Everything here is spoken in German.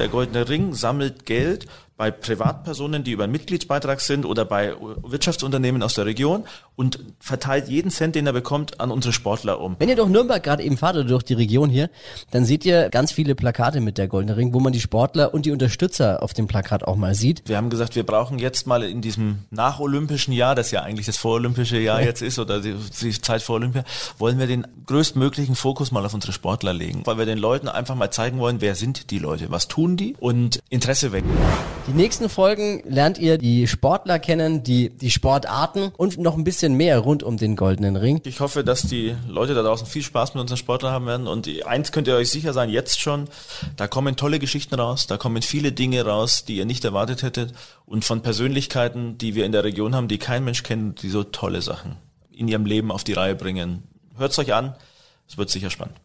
Der Goldene Ring sammelt Geld bei Privatpersonen, die über einen Mitgliedsbeitrag sind oder bei Wirtschaftsunternehmen aus der Region und verteilt jeden Cent, den er bekommt, an unsere Sportler um. Wenn ihr durch Nürnberg gerade eben fahrt oder durch die Region hier, dann seht ihr ganz viele Plakate mit der Goldene Ring, wo man die Sportler und die Unterstützer auf dem Plakat auch mal sieht. Wir haben gesagt, wir brauchen jetzt mal in diesem nacholympischen Jahr, das ja eigentlich das vorolympische Jahr jetzt ist oder die, die Zeit vor Olympia, wollen wir den größtmöglichen Fokus mal auf unsere Sportler legen, weil wir den Leuten einfach mal zeigen wollen, wer sind die Leute, was tun die und Interesse wecken. Die nächsten Folgen lernt ihr die Sportler kennen, die, die Sportarten und noch ein bisschen mehr rund um den Goldenen Ring. Ich hoffe, dass die Leute da draußen viel Spaß mit unseren Sportlern haben werden und eins könnt ihr euch sicher sein, jetzt schon, da kommen tolle Geschichten raus, da kommen viele Dinge raus, die ihr nicht erwartet hättet und von Persönlichkeiten, die wir in der Region haben, die kein Mensch kennt, die so tolle Sachen in ihrem Leben auf die Reihe bringen. Hört's euch an, es wird sicher spannend.